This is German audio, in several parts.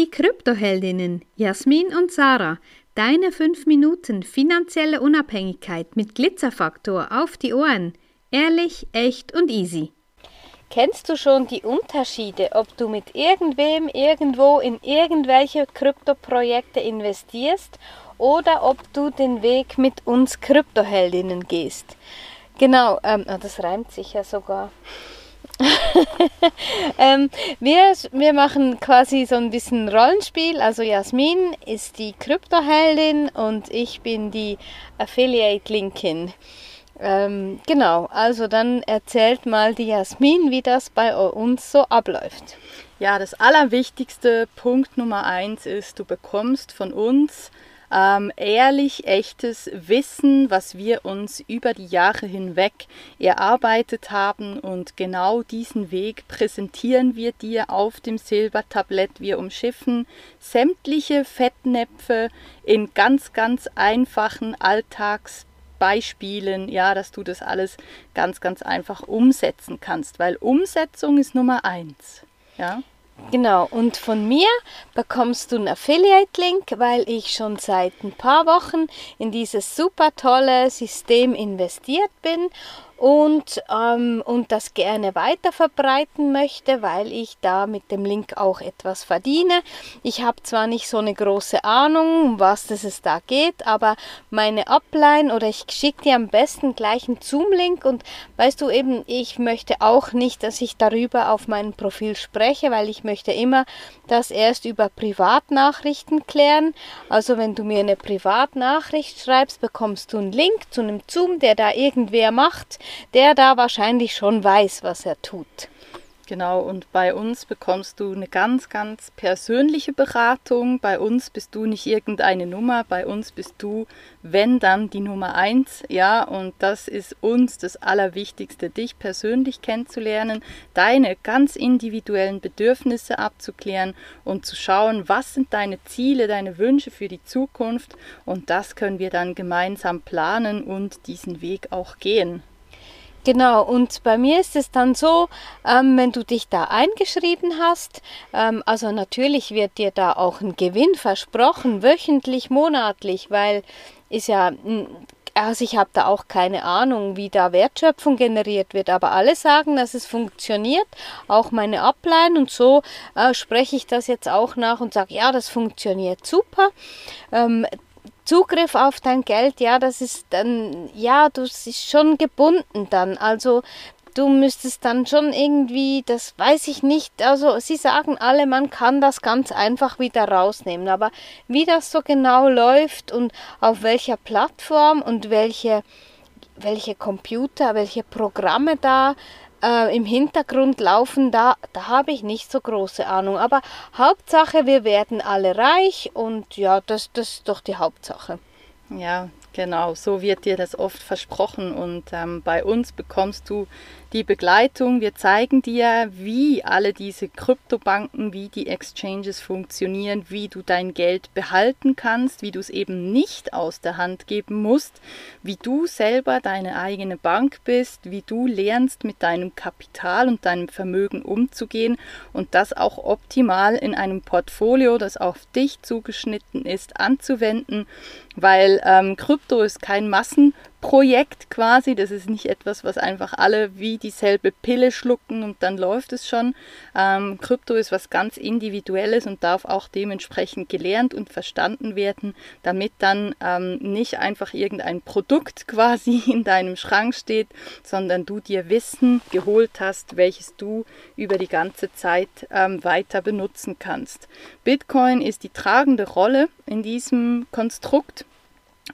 Die Kryptoheldinnen Jasmin und Sarah, deine 5 Minuten finanzielle Unabhängigkeit mit Glitzerfaktor auf die Ohren. Ehrlich, echt und easy. Kennst du schon die Unterschiede, ob du mit irgendwem irgendwo in irgendwelche Kryptoprojekte investierst oder ob du den Weg mit uns Kryptoheldinnen gehst? Genau, ähm, oh, das reimt sich ja sogar. ähm, wir, wir machen quasi so ein bisschen Rollenspiel. Also Jasmin ist die Kryptoheldin und ich bin die Affiliate-Linkin. Ähm, genau, also dann erzählt mal die Jasmin, wie das bei uns so abläuft. Ja, das allerwichtigste Punkt Nummer eins ist, du bekommst von uns ähm, ehrlich, echtes Wissen, was wir uns über die Jahre hinweg erarbeitet haben. Und genau diesen Weg präsentieren wir dir auf dem Silbertablett. Wir umschiffen sämtliche Fettnäpfe in ganz, ganz einfachen Alltags Beispielen, ja, dass du das alles ganz, ganz einfach umsetzen kannst, weil Umsetzung ist Nummer eins. Ja. Genau, und von mir bekommst du einen Affiliate-Link, weil ich schon seit ein paar Wochen in dieses super tolle System investiert bin und, ähm, und das gerne weiter verbreiten möchte, weil ich da mit dem Link auch etwas verdiene. Ich habe zwar nicht so eine große Ahnung, um was es da geht, aber meine Upline oder ich schicke dir am besten gleich einen Zoom-Link und weißt du eben, ich möchte auch nicht, dass ich darüber auf meinem Profil spreche, weil ich möchte immer das erst über Privatnachrichten klären. Also wenn du mir eine Privatnachricht schreibst, bekommst du einen Link zu einem Zoom, der da irgendwer macht der da wahrscheinlich schon weiß, was er tut. Genau, und bei uns bekommst du eine ganz, ganz persönliche Beratung. Bei uns bist du nicht irgendeine Nummer, bei uns bist du, wenn dann, die Nummer eins. Ja, und das ist uns das Allerwichtigste, dich persönlich kennenzulernen, deine ganz individuellen Bedürfnisse abzuklären und zu schauen, was sind deine Ziele, deine Wünsche für die Zukunft. Und das können wir dann gemeinsam planen und diesen Weg auch gehen. Genau, und bei mir ist es dann so, ähm, wenn du dich da eingeschrieben hast, ähm, also natürlich wird dir da auch ein Gewinn versprochen, wöchentlich, monatlich, weil ist ja, also ich habe da auch keine Ahnung, wie da Wertschöpfung generiert wird, aber alle sagen, dass es funktioniert, auch meine Upline und so äh, spreche ich das jetzt auch nach und sage, ja, das funktioniert super. Ähm, Zugriff auf dein Geld, ja, das ist dann, ja, du bist schon gebunden dann. Also du müsstest dann schon irgendwie, das weiß ich nicht, also sie sagen alle, man kann das ganz einfach wieder rausnehmen, aber wie das so genau läuft und auf welcher Plattform und welche, welche Computer, welche Programme da äh, im Hintergrund laufen, da, da habe ich nicht so große Ahnung. Aber Hauptsache, wir werden alle reich und ja, das, das ist doch die Hauptsache. Ja, genau, so wird dir das oft versprochen und ähm, bei uns bekommst du die Begleitung. Wir zeigen dir, wie alle diese Kryptobanken, wie die Exchanges funktionieren, wie du dein Geld behalten kannst, wie du es eben nicht aus der Hand geben musst, wie du selber deine eigene Bank bist, wie du lernst mit deinem Kapital und deinem Vermögen umzugehen und das auch optimal in einem Portfolio, das auf dich zugeschnitten ist, anzuwenden, weil ähm, Krypto ist kein Massen Projekt quasi. Das ist nicht etwas, was einfach alle wie dieselbe Pille schlucken und dann läuft es schon. Ähm, Krypto ist was ganz Individuelles und darf auch dementsprechend gelernt und verstanden werden, damit dann ähm, nicht einfach irgendein Produkt quasi in deinem Schrank steht, sondern du dir Wissen geholt hast, welches du über die ganze Zeit ähm, weiter benutzen kannst. Bitcoin ist die tragende Rolle in diesem Konstrukt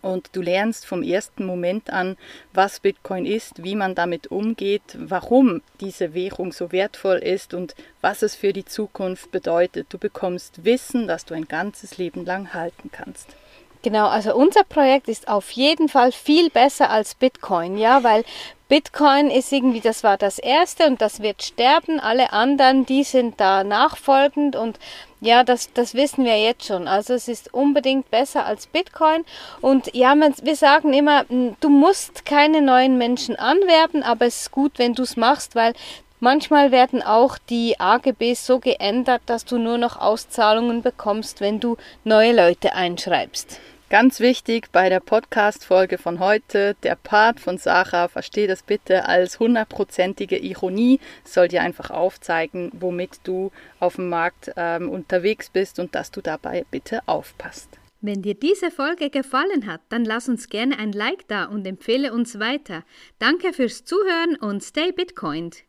und du lernst vom ersten Moment an, was Bitcoin ist, wie man damit umgeht, warum diese Währung so wertvoll ist und was es für die Zukunft bedeutet. Du bekommst Wissen, das du ein ganzes Leben lang halten kannst. Genau, also unser Projekt ist auf jeden Fall viel besser als Bitcoin, ja, weil Bitcoin ist irgendwie, das war das erste und das wird sterben. Alle anderen, die sind da nachfolgend und ja, das, das wissen wir jetzt schon. Also es ist unbedingt besser als Bitcoin. Und ja, man, wir sagen immer, du musst keine neuen Menschen anwerben, aber es ist gut, wenn du es machst, weil Manchmal werden auch die AGBs so geändert, dass du nur noch Auszahlungen bekommst, wenn du neue Leute einschreibst. Ganz wichtig bei der Podcast-Folge von heute, der Part von Sarah, verstehe das bitte als hundertprozentige Ironie, soll dir einfach aufzeigen, womit du auf dem Markt ähm, unterwegs bist und dass du dabei bitte aufpasst. Wenn dir diese Folge gefallen hat, dann lass uns gerne ein Like da und empfehle uns weiter. Danke fürs Zuhören und stay Bitcoined.